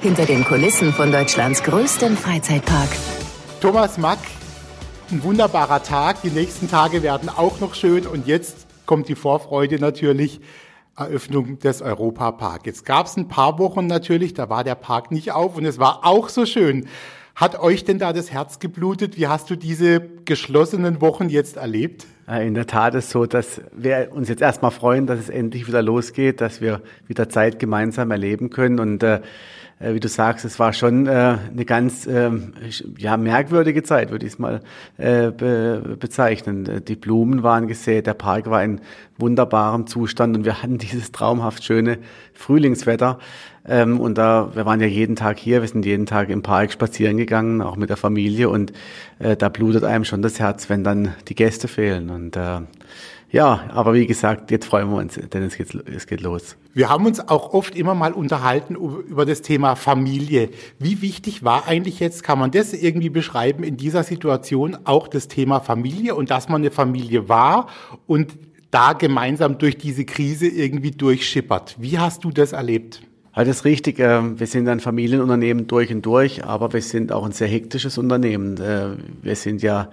Hinter den Kulissen von Deutschlands größtem Freizeitpark. Thomas Mack, ein wunderbarer Tag. Die nächsten Tage werden auch noch schön. Und jetzt kommt die Vorfreude natürlich. Eröffnung des Europapark. Jetzt gab es ein paar Wochen natürlich, da war der Park nicht auf und es war auch so schön. Hat euch denn da das Herz geblutet? Wie hast du diese geschlossenen Wochen jetzt erlebt? In der Tat ist so, dass wir uns jetzt erstmal freuen, dass es endlich wieder losgeht, dass wir wieder Zeit gemeinsam erleben können und äh, äh, wie du sagst, es war schon äh, eine ganz äh, ja, merkwürdige Zeit, würde ich es mal äh, be bezeichnen. Die Blumen waren gesät, der Park war in wunderbarem Zustand und wir hatten dieses traumhaft schöne Frühlingswetter. Ähm, und da, wir waren ja jeden Tag hier, wir sind jeden Tag im Park spazieren gegangen, auch mit der Familie und äh, da blutet einem schon das Herz, wenn dann die Gäste fehlen. Und äh, ja, aber wie gesagt, jetzt freuen wir uns, denn es geht, es geht los. Wir haben uns auch oft immer mal unterhalten über das Thema Familie. Wie wichtig war eigentlich jetzt, kann man das irgendwie beschreiben, in dieser Situation auch das Thema Familie und dass man eine Familie war und da gemeinsam durch diese Krise irgendwie durchschippert. Wie hast du das erlebt? Ja, das ist richtig. Ähm, wir sind ein Familienunternehmen durch und durch, aber wir sind auch ein sehr hektisches Unternehmen. Äh, wir sind ja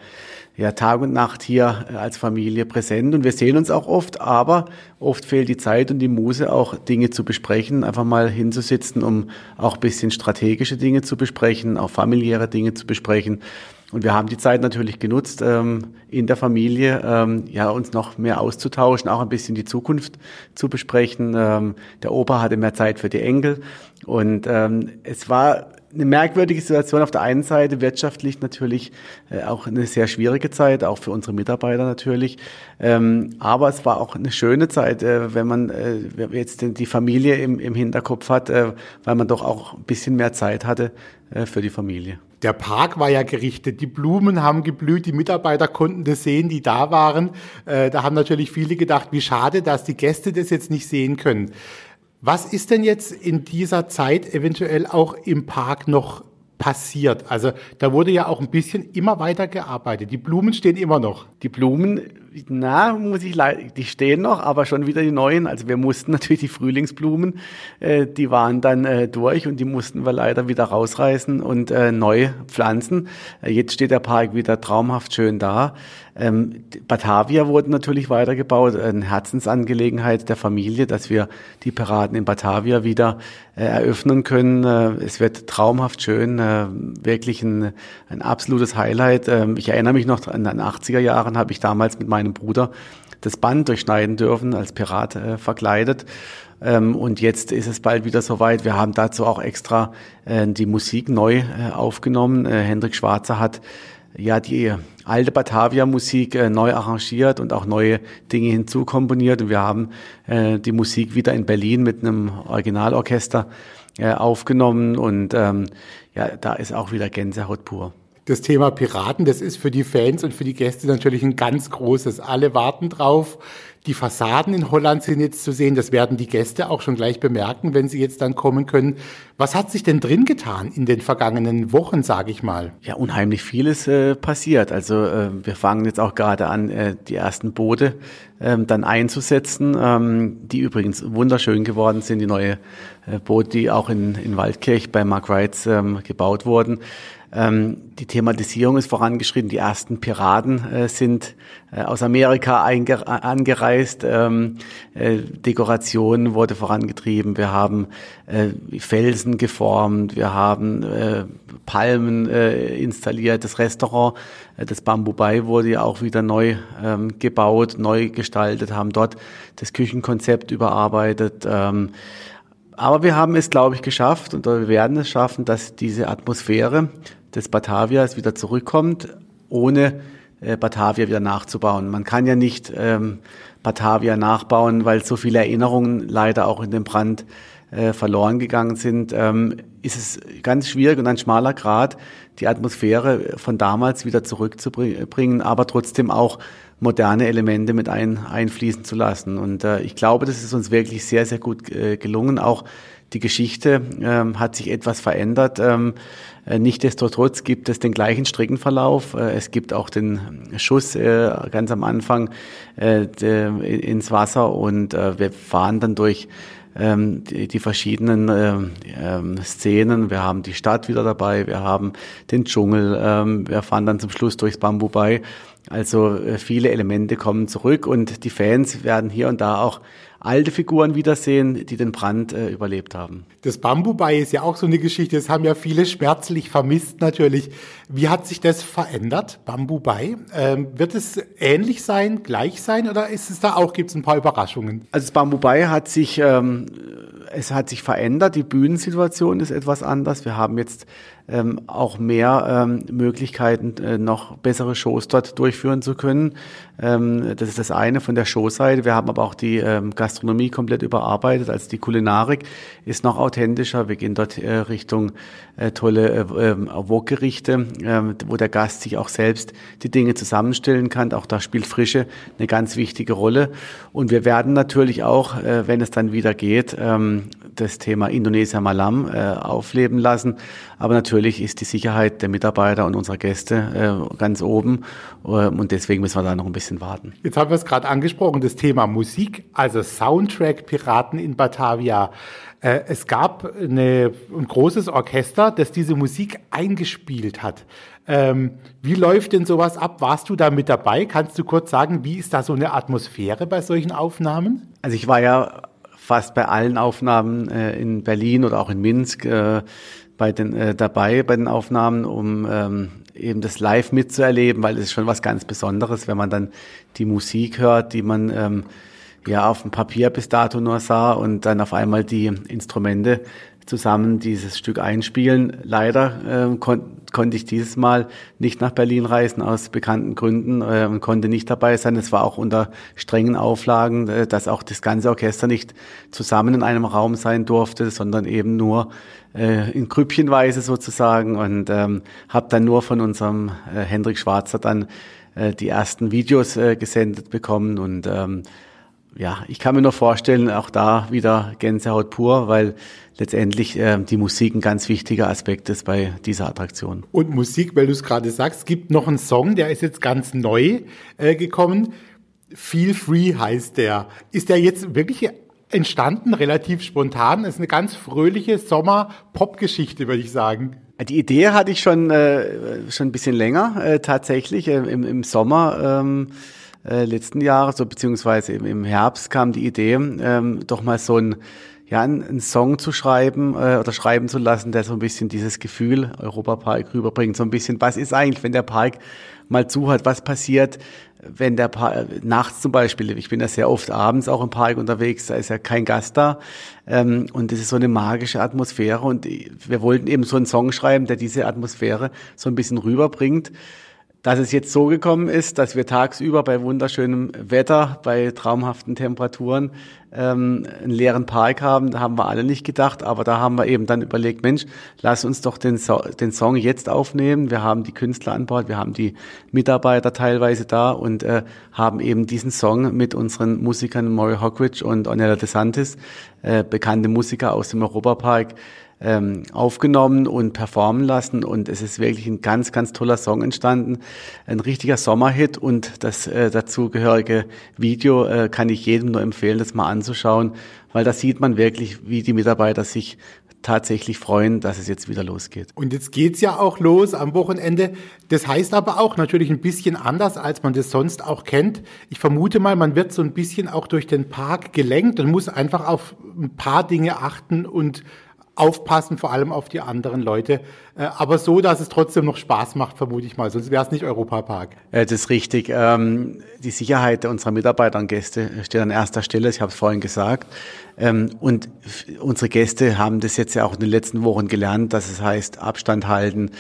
ja, Tag und Nacht hier äh, als Familie präsent und wir sehen uns auch oft, aber oft fehlt die Zeit und die Muse auch Dinge zu besprechen, einfach mal hinzusitzen, um auch bisschen strategische Dinge zu besprechen, auch familiäre Dinge zu besprechen. Und wir haben die Zeit natürlich genutzt, ähm, in der Familie ähm, ja uns noch mehr auszutauschen, auch ein bisschen die Zukunft zu besprechen. Ähm, der Opa hatte mehr Zeit für die Enkel und ähm, es war eine merkwürdige Situation auf der einen Seite, wirtschaftlich natürlich äh, auch eine sehr schwierige Zeit, auch für unsere Mitarbeiter natürlich. Ähm, aber es war auch eine schöne Zeit, äh, wenn man äh, jetzt die Familie im, im Hinterkopf hat, äh, weil man doch auch ein bisschen mehr Zeit hatte äh, für die Familie. Der Park war ja gerichtet, die Blumen haben geblüht, die Mitarbeiter konnten das sehen, die da waren. Äh, da haben natürlich viele gedacht, wie schade, dass die Gäste das jetzt nicht sehen können. Was ist denn jetzt in dieser Zeit eventuell auch im Park noch passiert? Also da wurde ja auch ein bisschen immer weiter gearbeitet. Die Blumen stehen immer noch. Die Blumen na, muss ich leider, die stehen noch, aber schon wieder die neuen. Also wir mussten natürlich die Frühlingsblumen, äh, die waren dann äh, durch und die mussten wir leider wieder rausreißen und äh, neu pflanzen. Äh, jetzt steht der Park wieder traumhaft schön da. Ähm, Batavia wurde natürlich weitergebaut, eine Herzensangelegenheit der Familie, dass wir die Piraten in Batavia wieder äh, eröffnen können. Äh, es wird traumhaft schön, äh, wirklich ein, ein absolutes Highlight. Ähm, ich erinnere mich noch an den 80er Jahren, habe ich damals mit meinen meinem Bruder das Band durchschneiden dürfen, als Pirat äh, verkleidet. Ähm, und jetzt ist es bald wieder soweit. Wir haben dazu auch extra äh, die Musik neu äh, aufgenommen. Äh, Hendrik Schwarzer hat ja die alte Batavia-Musik äh, neu arrangiert und auch neue Dinge hinzukomponiert. Und wir haben äh, die Musik wieder in Berlin mit einem Originalorchester aufgenommen. Und ähm, ja, da ist auch wieder Gänsehaut pur das Thema Piraten, das ist für die Fans und für die Gäste natürlich ein ganz großes. Alle warten drauf. Die Fassaden in Holland sind jetzt zu sehen. Das werden die Gäste auch schon gleich bemerken, wenn sie jetzt dann kommen können. Was hat sich denn drin getan in den vergangenen Wochen, sage ich mal? Ja, unheimlich vieles äh, passiert. Also äh, wir fangen jetzt auch gerade an, äh, die ersten Boote ähm, dann einzusetzen, ähm, die übrigens wunderschön geworden sind. Die neue äh, Boote, die auch in, in Waldkirch bei Mark Wrights ähm, gebaut wurden. Ähm, die Thematisierung ist vorangeschritten. Die ersten Piraten äh, sind äh, aus Amerika angereist. Ähm, äh, Dekoration wurde vorangetrieben. Wir haben äh, Felsen geformt. Wir haben äh, Palmen äh, installiert. Das Restaurant, das Bamboo Bay wurde ja auch wieder neu ähm, gebaut, neu gestaltet, haben dort das Küchenkonzept überarbeitet. Ähm, aber wir haben es, glaube ich, geschafft und wir werden es schaffen, dass diese Atmosphäre des Batavias wieder zurückkommt, ohne äh, Batavia wieder nachzubauen. Man kann ja nicht ähm, Batavia nachbauen, weil so viele Erinnerungen leider auch in dem Brand äh, verloren gegangen sind, ähm, ist es ganz schwierig und ein schmaler Grad, die Atmosphäre von damals wieder zurückzubringen, aber trotzdem auch moderne Elemente mit ein, einfließen zu lassen. Und äh, ich glaube, das ist uns wirklich sehr, sehr gut äh, gelungen. Auch die Geschichte ähm, hat sich etwas verändert. Ähm, äh, Nichtsdestotrotz gibt es den gleichen Streckenverlauf. Äh, es gibt auch den Schuss äh, ganz am Anfang äh, ins Wasser und äh, wir fahren dann durch ähm, die, verschiedenen ähm, Szenen. Wir haben die Stadt wieder dabei, wir haben den Dschungel, ähm, wir fahren dann zum Schluss durchs Bambu bei. Also äh, viele Elemente kommen zurück und die Fans werden hier und da auch alte Figuren wiedersehen, die den Brand äh, überlebt haben. Das Bambubai ist ja auch so eine Geschichte, das haben ja viele schmerzlich vermisst natürlich. Wie hat sich das verändert, Bambubai? Ähm, wird es ähnlich sein, gleich sein oder ist es da auch, gibt es ein paar Überraschungen? Also das Bambubai hat sich, ähm, es hat sich verändert, die Bühnensituation ist etwas anders. Wir haben jetzt ähm, auch mehr ähm, Möglichkeiten, äh, noch bessere Shows dort durchführen zu können. Ähm, das ist das eine von der Showseite. Wir haben aber auch die ähm, Gastronomie komplett überarbeitet. Also die Kulinarik ist noch authentischer. Wir gehen dort äh, Richtung äh, tolle äh, ähm, Wokgerichte, äh, wo der Gast sich auch selbst die Dinge zusammenstellen kann. Auch da spielt Frische eine ganz wichtige Rolle. Und wir werden natürlich auch, äh, wenn es dann wieder geht, ähm, das Thema Indonesia Malam äh, aufleben lassen. Aber natürlich ist die Sicherheit der Mitarbeiter und unserer Gäste äh, ganz oben. Äh, und deswegen müssen wir da noch ein bisschen warten. Jetzt haben wir es gerade angesprochen, das Thema Musik, also Soundtrack Piraten in Batavia. Äh, es gab eine, ein großes Orchester, das diese Musik eingespielt hat. Ähm, wie läuft denn sowas ab? Warst du da mit dabei? Kannst du kurz sagen, wie ist da so eine Atmosphäre bei solchen Aufnahmen? Also ich war ja fast bei allen Aufnahmen äh, in Berlin oder auch in Minsk äh, bei den, äh, dabei bei den Aufnahmen, um ähm, eben das live mitzuerleben, weil es ist schon was ganz Besonderes, wenn man dann die Musik hört, die man ähm, ja auf dem Papier bis dato nur sah und dann auf einmal die Instrumente zusammen dieses Stück einspielen. Leider äh, kon konnte ich dieses Mal nicht nach Berlin reisen aus bekannten Gründen äh, und konnte nicht dabei sein. Es war auch unter strengen Auflagen, äh, dass auch das ganze Orchester nicht zusammen in einem Raum sein durfte, sondern eben nur äh, in Grüppchenweise sozusagen und ähm, habe dann nur von unserem äh, Hendrik Schwarzer dann äh, die ersten Videos äh, gesendet bekommen und ähm, ja, ich kann mir nur vorstellen, auch da wieder Gänsehaut pur, weil letztendlich äh, die Musik ein ganz wichtiger Aspekt ist bei dieser Attraktion. Und Musik, weil du es gerade sagst, es gibt noch einen Song, der ist jetzt ganz neu äh, gekommen. Feel Free heißt der. Ist der jetzt wirklich entstanden, relativ spontan? Das ist eine ganz fröhliche Sommer-Pop-Geschichte, würde ich sagen. Die Idee hatte ich schon, äh, schon ein bisschen länger, äh, tatsächlich, äh, im, im Sommer. Ähm, äh, letzten Jahres, so beziehungsweise im, Herbst kam die Idee, ähm, doch mal so ein ja, einen Song zu schreiben äh, oder schreiben zu lassen, der so ein bisschen dieses Gefühl Europapark rüberbringt. So ein bisschen, was ist eigentlich, wenn der Park mal zu hat, was passiert, wenn der Park, nachts zum Beispiel, ich bin ja sehr oft abends auch im Park unterwegs, da ist ja kein Gast da ähm, und es ist so eine magische Atmosphäre und wir wollten eben so einen Song schreiben, der diese Atmosphäre so ein bisschen rüberbringt. Dass es jetzt so gekommen ist, dass wir tagsüber bei wunderschönem Wetter, bei traumhaften Temperaturen ähm, einen leeren Park haben, da haben wir alle nicht gedacht, aber da haben wir eben dann überlegt, Mensch, lass uns doch den, so den Song jetzt aufnehmen. Wir haben die Künstler an Bord, wir haben die Mitarbeiter teilweise da und äh, haben eben diesen Song mit unseren Musikern Maury Hockridge und Ornella DeSantis, äh, bekannte Musiker aus dem Europapark, ähm, aufgenommen und performen lassen und es ist wirklich ein ganz, ganz toller Song entstanden, ein richtiger Sommerhit und das äh, dazugehörige Video äh, kann ich jedem nur empfehlen, das mal anzuschauen, weil da sieht man wirklich, wie die Mitarbeiter sich tatsächlich freuen, dass es jetzt wieder losgeht. Und jetzt geht's ja auch los am Wochenende. Das heißt aber auch natürlich ein bisschen anders, als man das sonst auch kennt. Ich vermute mal, man wird so ein bisschen auch durch den Park gelenkt und muss einfach auf ein paar Dinge achten und aufpassen, vor allem auf die anderen Leute. Äh, aber so, dass es trotzdem noch Spaß macht, vermute ich mal. Sonst wäre es nicht Europapark. Das ist richtig. Ähm, die Sicherheit unserer Mitarbeiter und Gäste steht an erster Stelle. Ich habe es vorhin gesagt. Ähm, und unsere Gäste haben das jetzt ja auch in den letzten Wochen gelernt, dass es heißt, Abstand halten,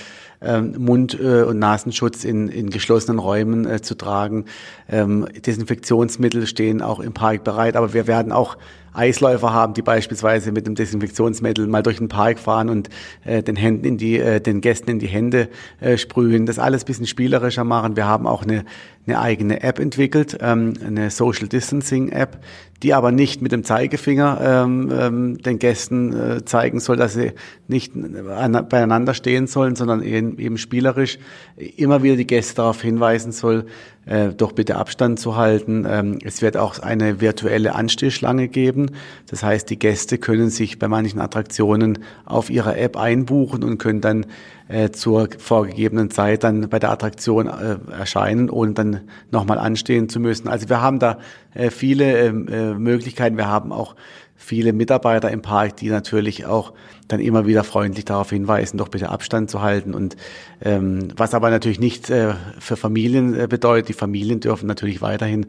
ähm, Mund- äh, und Nasenschutz in, in geschlossenen Räumen äh, zu tragen. Desinfektionsmittel stehen auch im Park bereit. Aber wir werden auch Eisläufer haben, die beispielsweise mit dem Desinfektionsmittel mal durch den Park fahren und äh, den Händen in die, äh, den Gästen in die Hände äh, sprühen. Das alles bisschen spielerischer machen. Wir haben auch eine, eine eigene App entwickelt, ähm, eine Social Distancing App, die aber nicht mit dem Zeigefinger ähm, ähm, den Gästen äh, zeigen soll, dass sie nicht an, beieinander stehen sollen, sondern eben, eben spielerisch immer wieder die Gäste darauf hinweisen soll, äh, doch bitte Abstand zu halten. Ähm, es wird auch eine virtuelle Anstehschlange geben. Das heißt, die Gäste können sich bei manchen Attraktionen auf ihrer App einbuchen und können dann äh, zur vorgegebenen Zeit dann bei der Attraktion äh, erscheinen, ohne dann nochmal anstehen zu müssen. Also wir haben da äh, viele ähm, äh, Möglichkeiten. Wir haben auch viele Mitarbeiter im Park, die natürlich auch dann immer wieder freundlich darauf hinweisen, doch bitte Abstand zu halten. Und ähm, was aber natürlich nicht äh, für Familien äh, bedeutet, die Familien dürfen natürlich weiterhin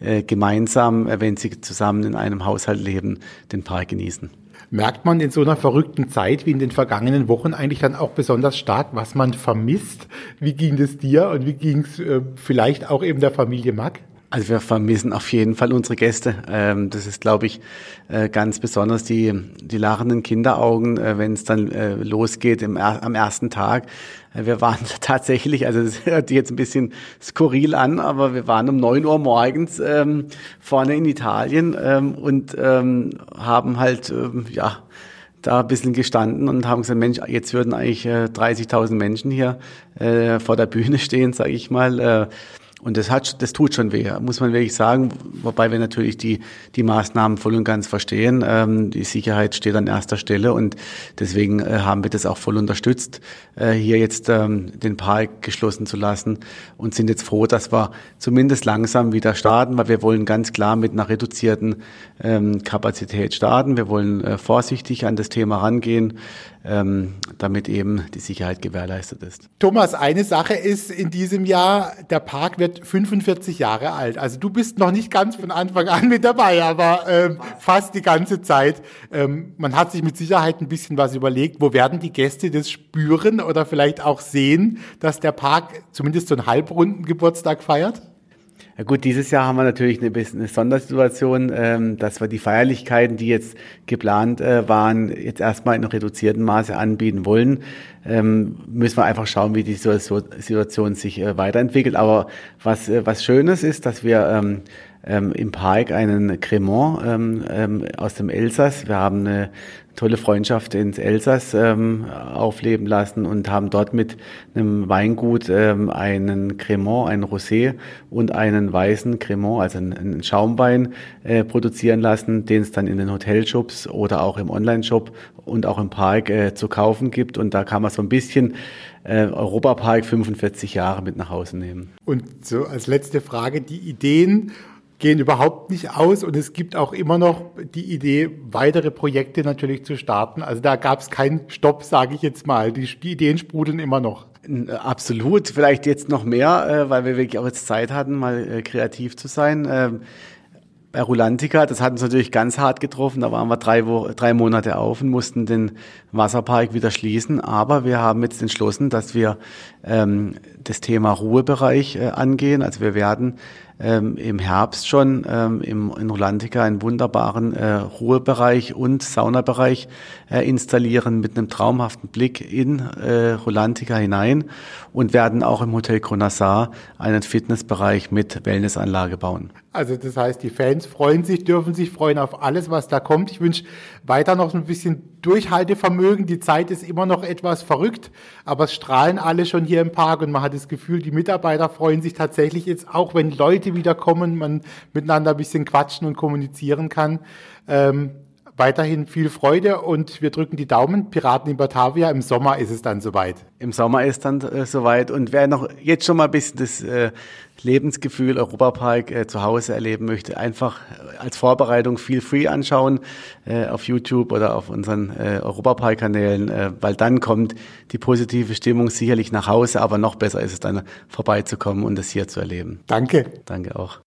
äh, gemeinsam, äh, wenn sie zusammen in einem Haushalt leben, den Park genießen. Merkt man in so einer verrückten Zeit wie in den vergangenen Wochen eigentlich dann auch besonders stark, was man vermisst? Wie ging es dir und wie ging es äh, vielleicht auch eben der Familie Mack? Also wir vermissen auf jeden Fall unsere Gäste. Ähm, das ist, glaube ich, äh, ganz besonders die, die lachenden Kinderaugen, äh, wenn es dann äh, losgeht im, am ersten Tag. Wir waren tatsächlich, also das hört jetzt ein bisschen skurril an, aber wir waren um neun Uhr morgens ähm, vorne in Italien ähm, und ähm, haben halt, ähm, ja, da ein bisschen gestanden und haben gesagt, Mensch, jetzt würden eigentlich äh, 30.000 Menschen hier äh, vor der Bühne stehen, sage ich mal. Äh, und das hat, das tut schon weh, muss man wirklich sagen. Wobei wir natürlich die, die Maßnahmen voll und ganz verstehen. Ähm, die Sicherheit steht an erster Stelle und deswegen äh, haben wir das auch voll unterstützt, äh, hier jetzt ähm, den Park geschlossen zu lassen und sind jetzt froh, dass wir zumindest langsam wieder starten, weil wir wollen ganz klar mit einer reduzierten ähm, Kapazität starten. Wir wollen äh, vorsichtig an das Thema rangehen ähm, damit eben die Sicherheit gewährleistet ist. Thomas, eine Sache ist in diesem Jahr, der Park wird 45 Jahre alt. Also du bist noch nicht ganz von Anfang an mit dabei, aber ähm, fast die ganze Zeit. Ähm, man hat sich mit Sicherheit ein bisschen was überlegt. Wo werden die Gäste das spüren oder vielleicht auch sehen, dass der Park zumindest so einen halbrunden Geburtstag feiert? Ja gut, dieses Jahr haben wir natürlich eine bisschen eine Sondersituation, ähm, dass wir die Feierlichkeiten, die jetzt geplant äh, waren, jetzt erstmal in reduziertem Maße anbieten wollen. Ähm, müssen wir einfach schauen, wie die Situation sich äh, weiterentwickelt. Aber was, äh, was Schönes ist, dass wir ähm, ähm, im Park einen Cremant ähm, ähm, aus dem Elsass. Wir haben eine tolle Freundschaft ins Elsass ähm, aufleben lassen und haben dort mit einem Weingut ähm, einen Cremant, einen Rosé und einen weißen Cremant, also einen, einen Schaumwein äh, produzieren lassen, den es dann in den Hotelshops oder auch im Online-Shop und auch im Park äh, zu kaufen gibt. Und da kann man so ein bisschen äh, Europapark 45 Jahre mit nach Hause nehmen. Und so als letzte Frage, die Ideen gehen überhaupt nicht aus und es gibt auch immer noch die Idee, weitere Projekte natürlich zu starten. Also da gab es keinen Stopp, sage ich jetzt mal. Die, die, Ideen sprudeln immer noch. Absolut, vielleicht jetzt noch mehr, äh, weil wir wirklich auch jetzt Zeit hatten, mal äh, kreativ zu sein. Ähm, bei Rulantica, das hat uns natürlich ganz hart getroffen. Da waren wir drei, Wo drei Monate auf und mussten den Wasserpark wieder schließen. Aber wir haben jetzt entschlossen, dass wir ähm, das Thema Ruhebereich äh, angehen. Also wir werden ähm, im Herbst schon ähm, im, in Rolantica einen wunderbaren äh, Ruhebereich und Saunabereich äh, installieren mit einem traumhaften Blick in äh, Rolantica hinein und werden auch im Hotel Cronassar einen Fitnessbereich mit Wellnessanlage bauen. Also das heißt, die Fans freuen sich, dürfen sich freuen auf alles, was da kommt. Ich wünsche weiter noch ein bisschen Durchhaltevermögen. Die Zeit ist immer noch etwas verrückt, aber es strahlen alle schon hier im Park und man hat das Gefühl, die Mitarbeiter freuen sich tatsächlich jetzt auch, wenn Leute wieder kommen, man miteinander ein bisschen quatschen und kommunizieren kann. Ähm, weiterhin viel Freude und wir drücken die Daumen. Piraten in Batavia, im Sommer ist es dann soweit. Im Sommer ist dann äh, soweit und wer noch jetzt schon mal ein bisschen das äh, Lebensgefühl Europapark äh, zu Hause erleben möchte, einfach äh, als Vorbereitung viel free anschauen äh, auf YouTube oder auf unseren äh, Europapark-Kanälen, äh, weil dann kommt die positive Stimmung sicherlich nach Hause, aber noch besser ist es dann vorbeizukommen und es hier zu erleben. Danke. Danke auch.